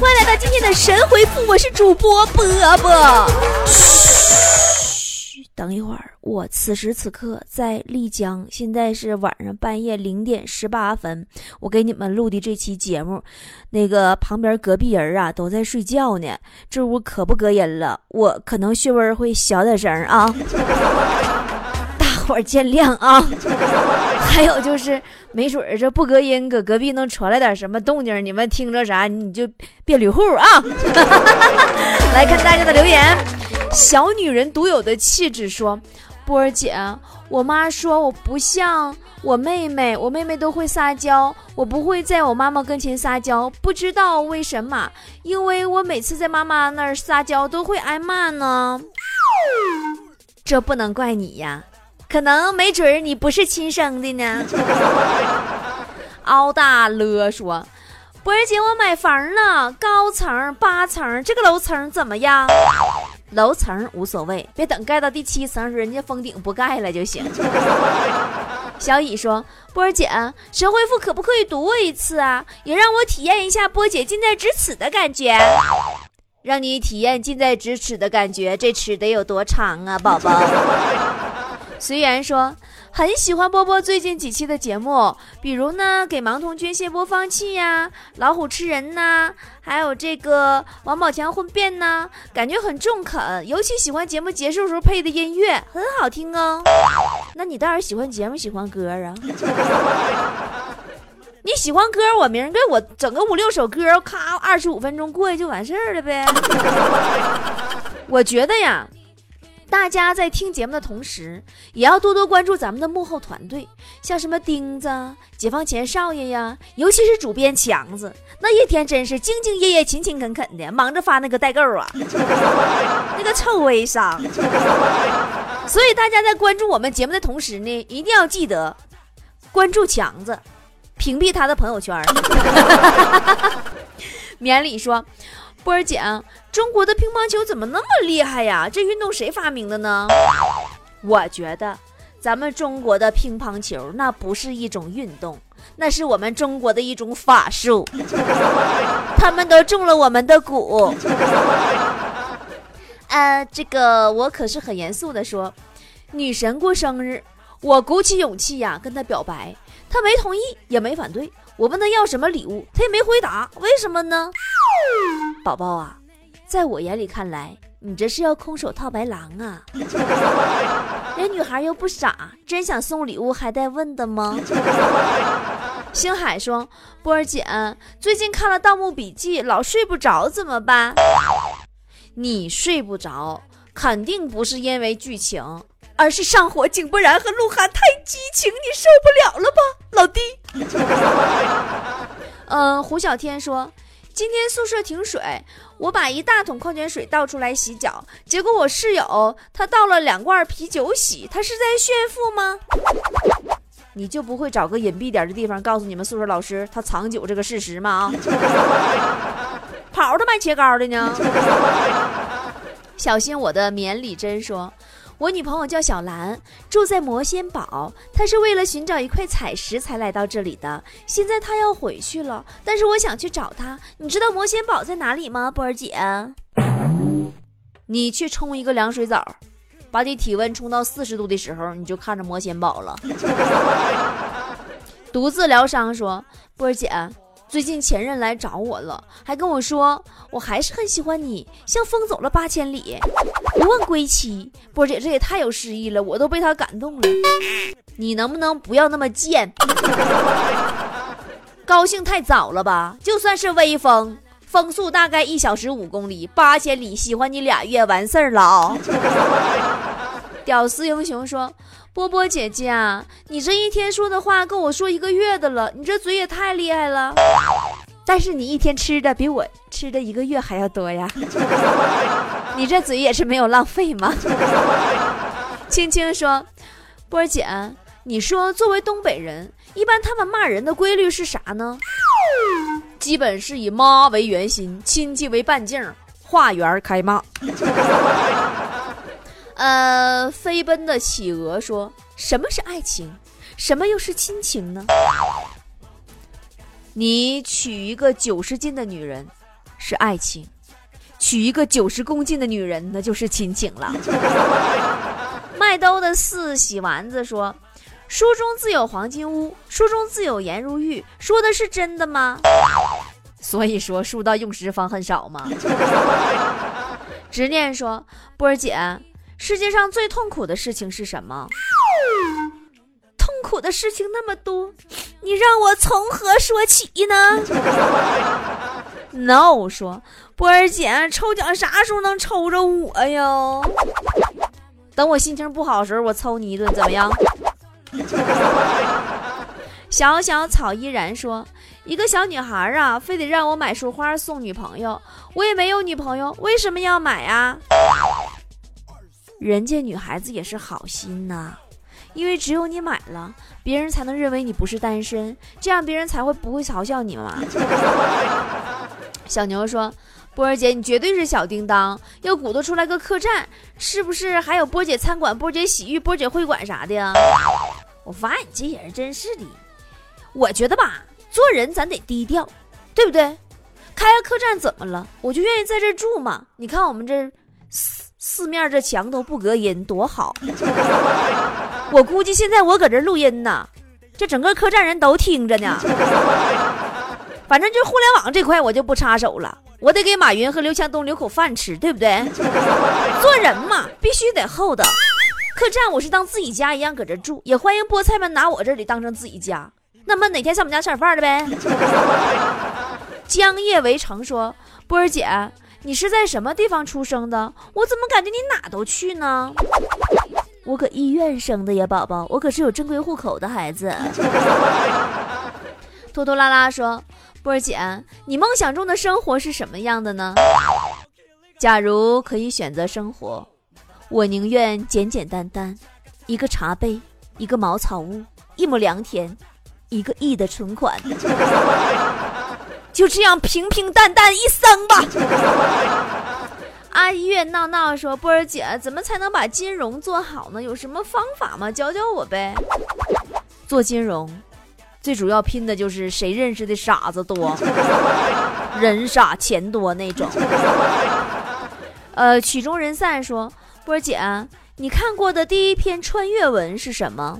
欢迎来到今天的神回复，我是主播波波。嘘，等一会儿，我此时此刻在丽江，现在是晚上半夜零点十八分，我给你们录的这期节目，那个旁边隔壁人啊都在睡觉呢，这屋可不隔音了，我可能穴位会小点声啊。伙儿见谅啊！还有就是，没准儿这不隔音，搁隔壁能传来点什么动静，你们听着啥你就别捋户啊！来看大家的留言，小女人独有的气质说：“波儿姐，我妈说我不像我妹妹，我妹妹都会撒娇，我不会在我妈妈跟前撒娇，不知道为什么，因为我每次在妈妈那儿撒娇都会挨骂呢。这不能怪你呀。”可能没准儿你不是亲生的呢。敖大了说：“波儿姐，我买房了，高层八层，这个楼层怎么样？楼层无所谓，别等盖到第七层时，人家封顶不盖了就行。”小乙说：“波儿姐，神回复可不可以读我一次啊？也让我体验一下波姐近在咫尺的感觉。让你体验近在咫尺的感觉，这尺得有多长啊，宝宝？”随缘说很喜欢波波最近几期的节目，比如呢给盲童捐献播放器呀，老虎吃人呐，还有这个王宝强混变呐，感觉很中肯。尤其喜欢节目结束时候配的音乐，很好听哦。那你倒是喜欢节目，喜欢歌啊？你喜欢歌，我明儿给我整个五六首歌，咔二十五分钟过去就完事儿了呗。我觉得呀。大家在听节目的同时，也要多多关注咱们的幕后团队，像什么钉子、解放前少爷呀，尤其是主编强子，那一天真是兢兢业业、勤勤恳恳的，忙着发那个代购啊，那个臭微商。所以大家在关注我们节目的同时呢，一定要记得关注强子，屏蔽他的朋友圈。免礼说。波儿姐，中国的乒乓球怎么那么厉害呀？这运动谁发明的呢？我觉得，咱们中国的乒乓球那不是一种运动，那是我们中国的一种法术。他们都中了我们的蛊。呃，这个我可是很严肃的说，女神过生日，我鼓起勇气呀跟她表白，她没同意也没反对。我问他要什么礼物，他也没回答，为什么呢？宝宝啊，在我眼里看来，你这是要空手套白狼啊！人女孩又不傻，真想送礼物还带问的吗？星海说：“波儿姐，最近看了《盗墓笔记》，老睡不着，怎么办？”你睡不着，肯定不是因为剧情，而是上火井柏然和鹿晗太激情，你受不了了吧，老弟？嗯，胡小天说。今天宿舍停水，我把一大桶矿泉水倒出来洗脚，结果我室友他倒了两罐啤酒洗，他是在炫富吗？你就不会找个隐蔽点的地方告诉你们宿舍老师他藏酒这个事实吗？啊，跑着卖切糕的呢。小心我的免礼针说。我女朋友叫小兰，住在魔仙堡。她是为了寻找一块彩石才来到这里的。现在她要回去了，但是我想去找她。你知道魔仙堡在哪里吗，波儿姐？你去冲一个凉水澡，把你体温冲到四十度的时候，你就看着魔仙堡了。独自疗伤说，波儿姐。最近前任来找我了，还跟我说我还是很喜欢你，像风走了八千里，不问归期。波姐这也太有诗意了，我都被他感动了。你能不能不要那么贱？高兴太早了吧？就算是微风，风速大概一小时五公里，八千里喜欢你俩月完事儿了啊！屌丝英雄说。波波姐姐啊，你这一天说的话跟我说一个月的了，你这嘴也太厉害了。但是你一天吃的比我吃的一个月还要多呀，你这嘴也是没有浪费吗？青青说，波儿姐，你说作为东北人，一般他们骂人的规律是啥呢？基本是以妈为圆心，亲戚为半径，画圆开骂。呃，飞奔的企鹅说：“什么是爱情？什么又是亲情呢？你娶一个九十斤的女人，是爱情，娶一个九十公斤的女人那就是亲情了。麦兜的四喜丸子说：“书中自有黄金屋，书中自有颜如玉，说的是真的吗？”所以说，书到用时方恨少嘛。执念说：“波儿姐，世界上最痛苦的事情是什么？痛苦的事情那么多，你让我从何说起呢？”No 说：“波儿姐，抽奖啥时候能抽着我呀？等我心情不好时候，我抽你一顿，怎么样？” 小小草依然说。一个小女孩啊，非得让我买束花送女朋友，我也没有女朋友，为什么要买啊？人家女孩子也是好心呐，因为只有你买了，别人才能认为你不是单身，这样别人才会不会嘲笑你嘛。小牛说：“波儿姐，你绝对是小叮当，要鼓捣出来个客栈，是不是还有波姐餐馆、波姐洗浴、波姐会馆啥的呀？”我发你这人真是的，我觉得吧。做人咱得低调，对不对？开个客栈怎么了？我就愿意在这住嘛。你看我们这四四面这墙都不隔音，多好。我估计现在我搁这录音呢，这整个客栈人都听着呢。反正就互联网这块我就不插手了，我得给马云和刘强东留口饭吃，对不对？做人嘛，必须得厚道。客栈我是当自己家一样搁这住，也欢迎菠菜们拿我这里当成自己家。那么哪天上我们家吃点饭的呗？江夜围城说：“波儿姐，你是在什么地方出生的？我怎么感觉你哪都去呢？”我搁医院生的呀，宝宝，我可是有正规户口的孩子。拖拖拉拉说：“波儿姐，你梦想中的生活是什么样的呢？假如可以选择生活，我宁愿简简单单，一个茶杯，一个茅草屋，一亩良田。”一个亿的存款，就这样平平淡淡一生吧。阿月闹闹说：“波儿姐，怎么才能把金融做好呢？有什么方法吗？教教我呗。”做金融，最主要拼的就是谁认识的傻子多，人傻钱多那种。呃，曲终人散说：“波儿姐，你看过的第一篇穿越文是什么？”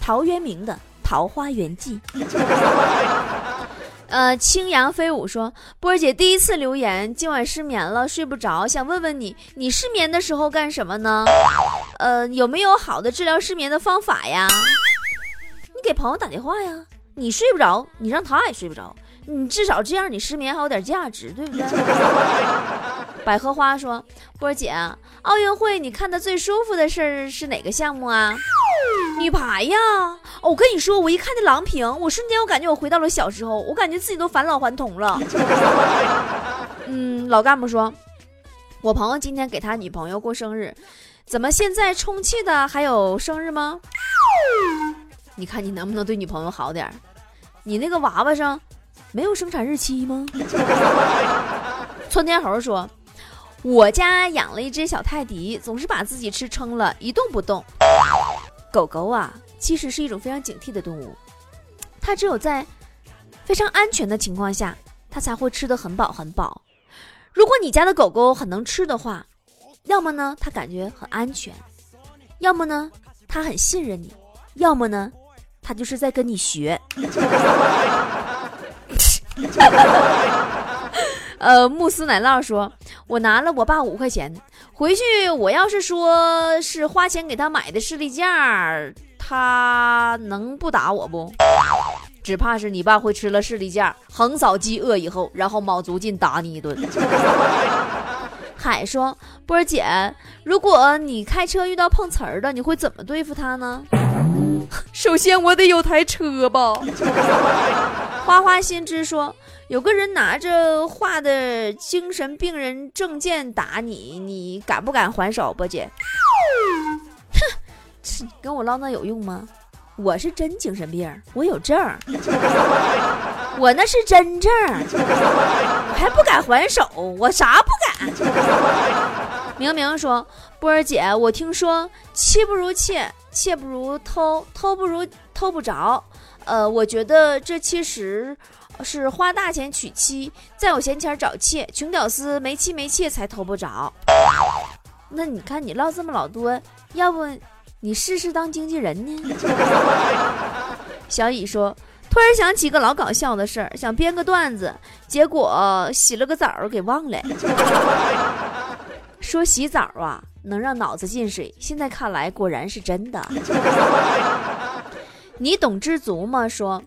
陶渊明的《桃花源记》。呃，轻扬飞舞说：“波儿姐第一次留言，今晚失眠了，睡不着，想问问你，你失眠的时候干什么呢？呃，有没有好的治疗失眠的方法呀？你给朋友打电话呀。你睡不着，你让他也睡不着，你至少这样，你失眠还有点价值，对不对？”百合花说：“波儿姐，奥运会你看的最舒服的事儿是哪个项目啊？”女排呀！我跟你说，我一看那郎平，我瞬间我感觉我回到了小时候，我感觉自己都返老还童了。嗯，老干部说，我朋友今天给他女朋友过生日，怎么现在充气的还有生日吗？你看你能不能对女朋友好点你那个娃娃上没有生产日期吗？窜天猴说，我家养了一只小泰迪，总是把自己吃撑了，一动不动。狗狗啊，其实是一种非常警惕的动物，它只有在非常安全的情况下，它才会吃得很饱很饱。如果你家的狗狗很能吃的话，要么呢它感觉很安全，要么呢它很信任你，要么呢它就是在跟你学。呃，慕斯奶酪说：“我拿了我爸五块钱回去，我要是说是花钱给他买的视力架，他能不打我不？只怕是你爸会吃了视力架，横扫饥饿以后，然后卯足劲打你一顿。”海说：“波儿姐，如果你开车遇到碰瓷儿的，你会怎么对付他呢？首先我得有台车吧。”花花心知说。有个人拿着画的精神病人证件打你，你敢不敢还手，波姐？哼，跟我唠那有用吗？我是真精神病，我有证，我那是真证，我还不敢还手，我啥不敢？明明说，波儿姐，我听说妻不如妾，妾不如偷，偷不如偷不着。呃，我觉得这其实。是花大钱娶妻，再有闲钱找妾，穷屌丝没妻没妾才偷不着。那你看你唠这么老多，要不你试试当经纪人呢？小乙说。突然想起个老搞笑的事儿，想编个段子，结果洗了个澡给忘了。说洗澡啊能让脑子进水，现在看来果然是真的。你懂知足吗？说，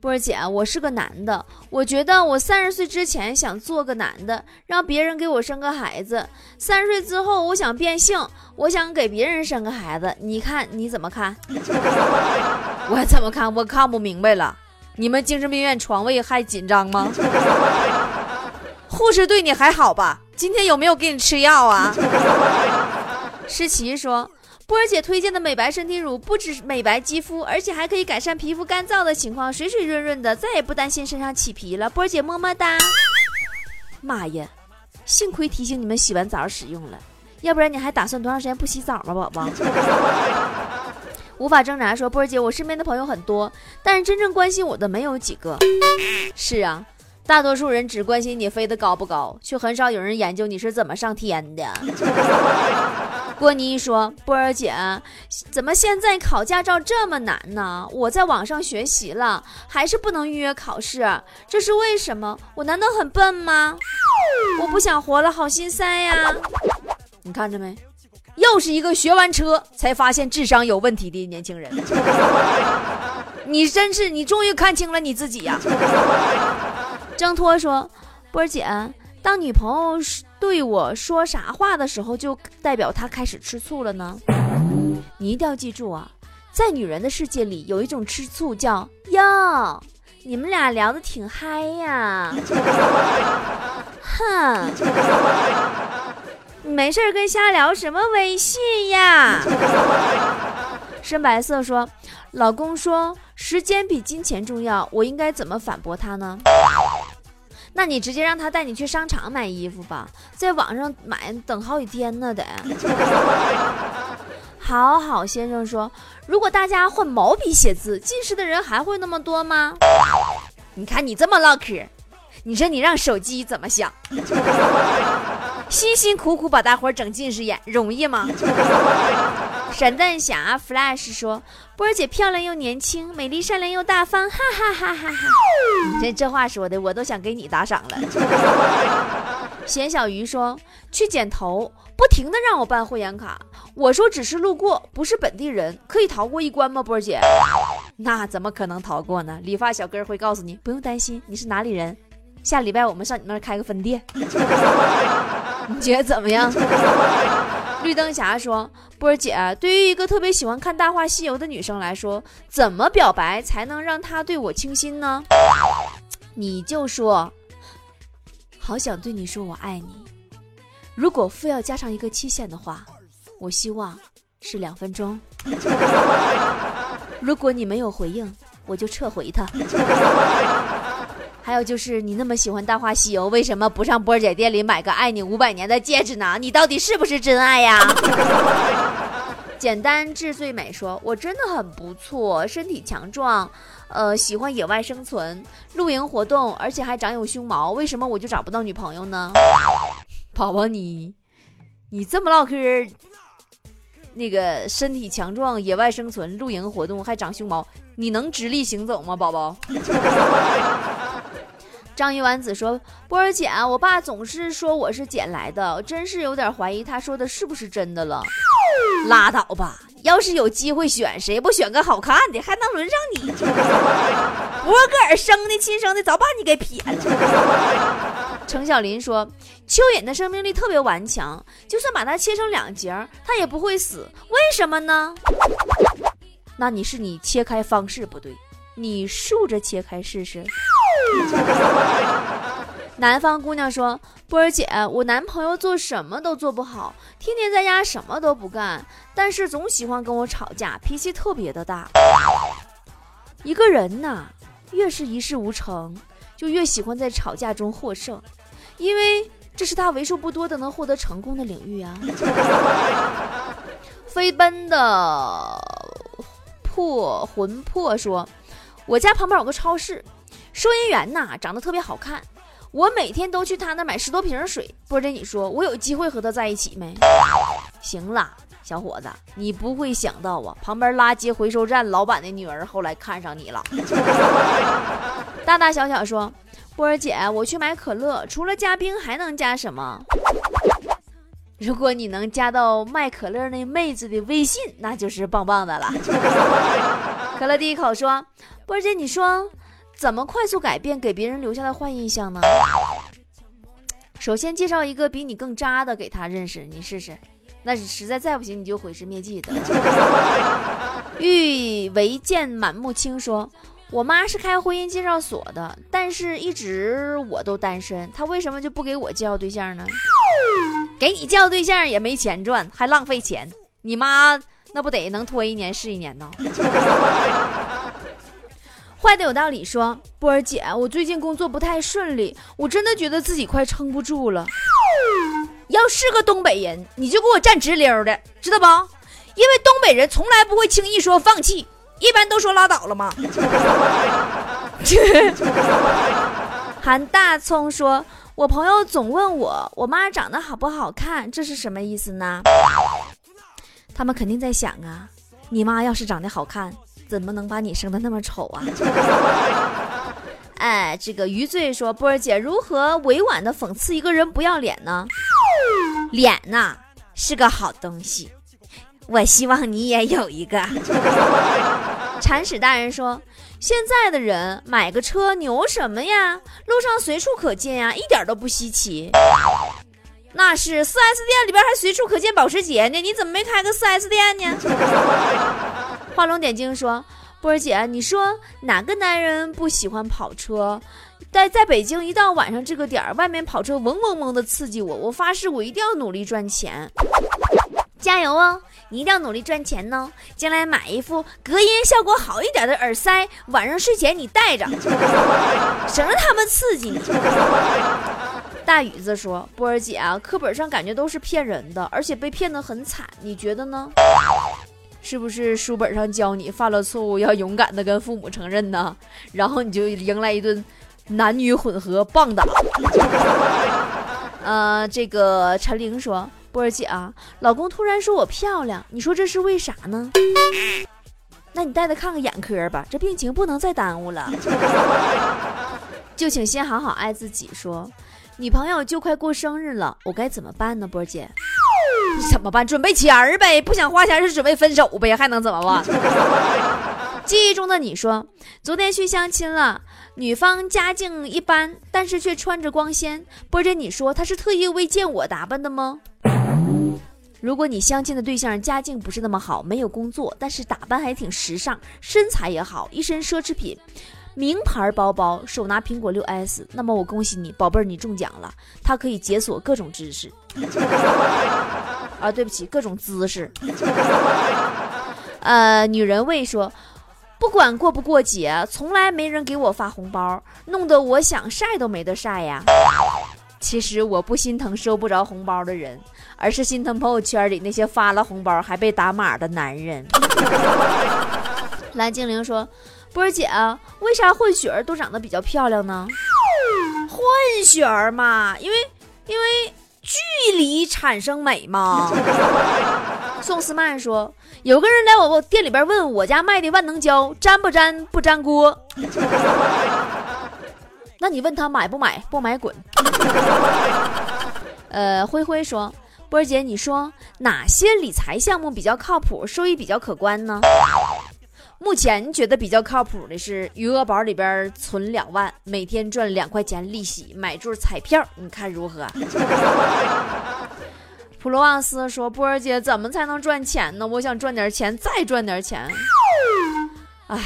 波姐，我是个男的，我觉得我三十岁之前想做个男的，让别人给我生个孩子；三十岁之后我想变性，我想给别人生个孩子。你看你怎么看？我怎么看？我看不明白了。你们精神病院床位还紧张吗？护士对你还好吧？今天有没有给你吃药啊？诗琪说，波儿姐推荐的美白身体乳不止美白肌肤，而且还可以改善皮肤干燥的情况，水水润润的，再也不担心身上起皮了。波儿姐么么哒！妈呀，幸亏提醒你们洗完澡使用了，要不然你还打算多长时间不洗澡吗，宝宝？无法挣扎，说波儿姐，我身边的朋友很多，但是真正关心我的没有几个。是啊，大多数人只关心你飞得高不高，却很少有人研究你是怎么上天的。郭妮说，波儿姐，怎么现在考驾照这么难呢？我在网上学习了，还是不能预约考试，这是为什么？我难道很笨吗？我不想活了，好心塞呀！你看着没？又是一个学完车才发现智商有问题的年轻人，你真是你终于看清了你自己呀！挣脱说：“波儿姐，当女朋友对我说啥话的时候，就代表她开始吃醋了呢？你一定要记住啊，在女人的世界里，有一种吃醋叫哟，你们俩聊的挺嗨呀，哼。”没事跟瞎聊什么微信呀？深白色说：“老公说时间比金钱重要，我应该怎么反驳他呢？”那你直接让他带你去商场买衣服吧，在网上买等好几天呢得。好好先生说：“如果大家换毛笔写字，近视的人还会那么多吗？”你看你这么唠嗑，你说你让手机怎么想？辛辛苦苦把大伙整近视眼，容易吗？闪电侠 Flash 说：“波儿姐漂亮又年轻，美丽善良又大方，哈哈哈哈哈！”这这话说的，我都想给你打赏了。咸小鱼说：“去剪头，不停的让我办会员卡，我说只是路过，不是本地人，可以逃过一关吗？”波儿姐，那怎么可能逃过呢？理发小哥会告诉你，不用担心，你是哪里人？下礼拜我们上你那儿开个分店。你觉得怎么样？绿灯侠说：“波儿姐，对于一个特别喜欢看《大话西游》的女生来说，怎么表白才能让她对我倾心呢？”你就说：“好想对你说我爱你。”如果非要加上一个期限的话，我希望是两分钟。如果你没有回应，我就撤回它。还有就是你那么喜欢《大话西游》，为什么不上波姐店里买个爱你五百年的戒指呢？你到底是不是真爱呀？简单至最美说，我真的很不错，身体强壮，呃，喜欢野外生存、露营活动，而且还长有胸毛，为什么我就找不到女朋友呢？宝宝，你你这么唠嗑，那个身体强壮、野外生存、露营活动还长胸毛，你能直立行走吗，宝宝？章鱼丸子说：“波儿姐，我爸总是说我是捡来的，真是有点怀疑他说的是不是真的了。拉倒吧，要是有机会选，谁不选个好看的？还能轮上你？我个儿生的亲生的，早把你给撇了。”程小林说：“蚯蚓的生命力特别顽强，就算把它切成两截，它也不会死。为什么呢？那你是你切开方式不对，你竖着切开试试。”南方姑娘说：“波儿姐，我男朋友做什么都做不好，天天在家什么都不干，但是总喜欢跟我吵架，脾气特别的大。一个人呐，越是一事无成，就越喜欢在吵架中获胜，因为这是他为数不多的能获得成功的领域啊。”飞奔的破魂魄说：“我家旁边有个超市。”收银员呐，长得特别好看，我每天都去他那买十多瓶水。波姐，你说我有机会和他在一起没？行了，小伙子，你不会想到啊，旁边垃圾回收站老板的女儿后来看上你了。大大小小说，波儿姐，我去买可乐，除了加冰还能加什么？如果你能加到卖可乐那妹子的微信，那就是棒棒的了。可乐第一口说：“波姐，你说怎么快速改变给别人留下的坏印象呢？首先介绍一个比你更渣的给他认识，你试试。那实在再不行，你就毁尸灭迹的。”欲为见满目青说：“我妈是开婚姻介绍所的，但是一直我都单身，她为什么就不给我介绍对象呢？”给你介绍对象也没钱赚，还浪费钱。你妈那不得能拖一年是一年呢？坏的有道理，说波儿姐，我最近工作不太顺利，我真的觉得自己快撑不住了。要是个东北人，你就给我站直溜的，知道不？因为东北人从来不会轻易说放弃，一般都说拉倒了嘛。韩大葱说。我朋友总问我，我妈长得好不好看，这是什么意思呢？他们肯定在想啊，你妈要是长得好看，怎么能把你生的那么丑啊？哎，这个余罪说，波儿姐如何委婉的讽刺一个人不要脸呢？脸呐是个好东西，我希望你也有一个。铲屎大人说。现在的人买个车牛什么呀？路上随处可见呀，一点都不稀奇。那是 4S 店里边还随处可见保时捷呢，你怎么没开个 4S 店呢？画龙点睛说：“波儿姐，你说哪个男人不喜欢跑车？在在北京一到晚上这个点儿，外面跑车嗡嗡嗡的刺激我，我发誓我一定要努力赚钱，加油哦！”你一定要努力赚钱呢，将来买一副隔音效果好一点的耳塞，晚上睡前你戴着，省得他们刺激你。大宇子说：“波儿姐啊，课本上感觉都是骗人的，而且被骗得很惨，你觉得呢？是不是书本上教你犯了错误要勇敢的跟父母承认呢？然后你就迎来一顿男女混合棒打？”呃，这个陈玲说。波儿姐啊，老公突然说我漂亮，你说这是为啥呢？那你带他看个眼科吧，这病情不能再耽误了。就请先好好爱自己。说，女朋友就快过生日了，我该怎么办呢？波儿姐，怎么办？准备钱儿呗，不想花钱是准备分手呗，还能怎么办？记忆中的你说，昨天去相亲了，女方家境一般，但是却穿着光鲜。波姐，你说她是特意为见我打扮的吗？如果你相亲的对象家境不是那么好，没有工作，但是打扮还挺时尚，身材也好，一身奢侈品，名牌包包，手拿苹果六 S，那么我恭喜你，宝贝儿，你中奖了，它可以解锁各种知识。啊，对不起，各种姿势。呃，女人味说，不管过不过节，从来没人给我发红包，弄得我想晒都没得晒呀。其实我不心疼收不着红包的人，而是心疼朋友圈里那些发了红包还被打码的男人。蓝精灵说：“波儿姐啊，为啥混血儿都长得比较漂亮呢？混血儿嘛，因为因为距离产生美嘛。”宋思曼说：“有个人来我店里边问我家卖的万能胶粘不粘不粘锅。”那你问他买不买？不买滚。呃，灰灰说，波儿姐，你说哪些理财项目比较靠谱，收益比较可观呢？目前觉得比较靠谱的是余额宝里边存两万，每天赚两块钱利息，买注彩票，你看如何？普罗旺斯说，波儿姐怎么才能赚钱呢？我想赚点钱，再赚点钱。哎。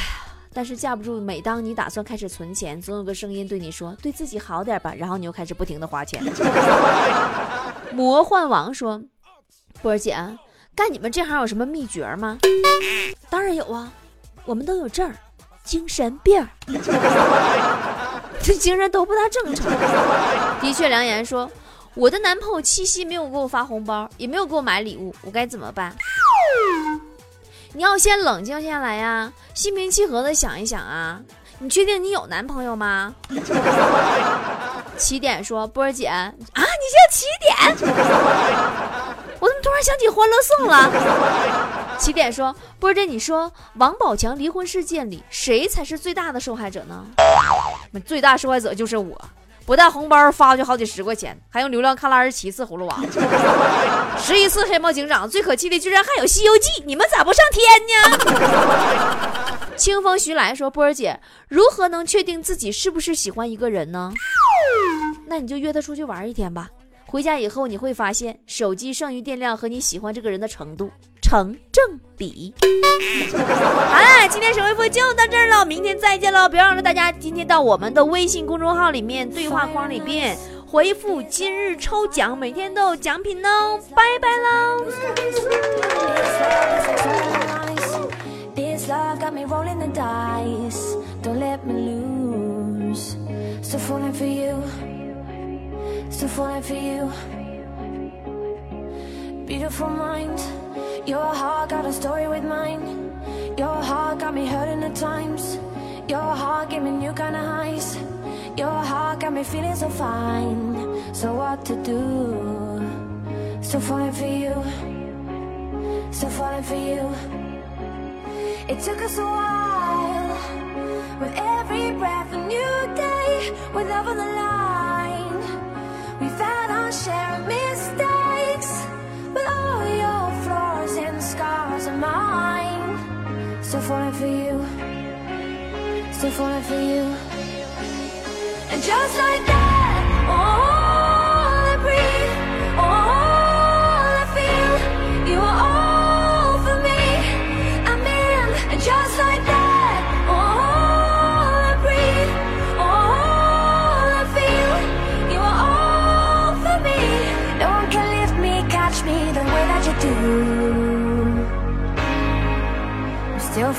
但是架不住，每当你打算开始存钱，总有个声音对你说：“对自己好点吧。”然后你又开始不停的花钱。魔幻王说：“波儿姐，干你们这行有什么秘诀吗？”当然有啊，我们都有证儿，精神病。这精神都不大正常。的确，良言说：“我的男朋友七夕没有给我发红包，也没有给我买礼物，我该怎么办？”你要先冷静下来呀，心平气和的想一想啊。你确定你有男朋友吗？起点说：“波儿姐啊，你叫起点？我怎么突然想起《欢乐颂》了？”起点说：“波儿姐，你说王宝强离婚事件里谁才是最大的受害者呢？最大受害者就是我，不带红包发去好几十块钱，还用流量看了二十七次葫芦娃，十一次黑猫警长，最可气的居然还有《西游记》，你们咋不上天呢？”清风徐来说：“波儿姐，如何能确定自己是不是喜欢一个人呢？那你就约他出去玩一天吧。回家以后你会发现，手机剩余电量和你喜欢这个人的程度成正比。好了，今天神回复就到这儿了，明天再见喽！别忘了大家今天到我们的微信公众号里面对话框里边回复今日抽奖，每天都有奖品哦！拜拜喽。” This love got me rolling the dice. Don't let me lose. Still falling for you. Still falling for you. Beautiful mind. Your heart got a story with mine. Your heart got me hurting at times. Your heart gave me new kind of highs. Your heart got me feeling so fine. So what to do? Still falling for you. Still falling for you. It took us a while With every breath a new day With love on the line We found our share of mistakes Still falling for you. Still falling for you. And just like that,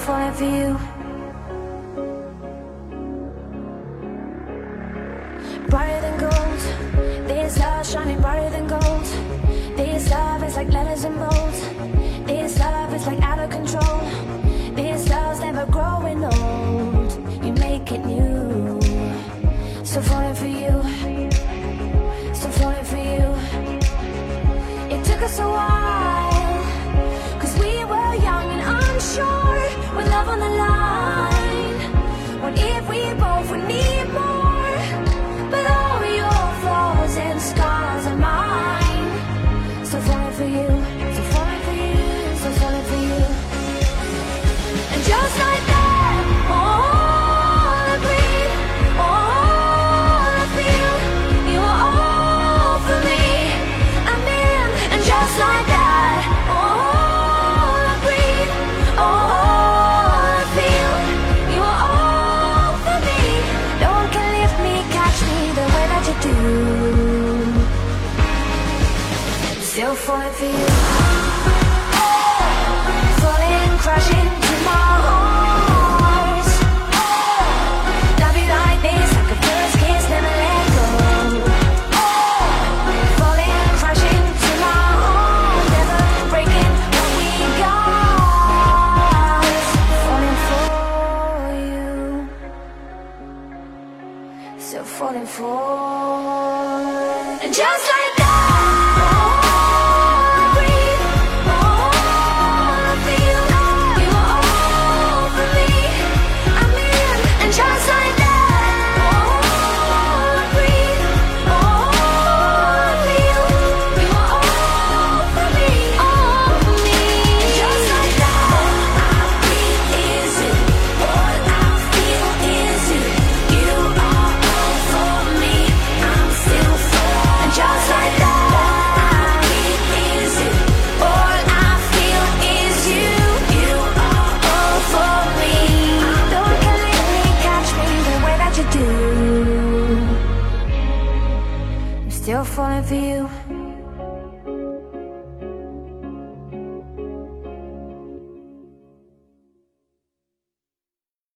for you. Brighter than gold This love shining brighter than gold. This love is like letters in bold for you,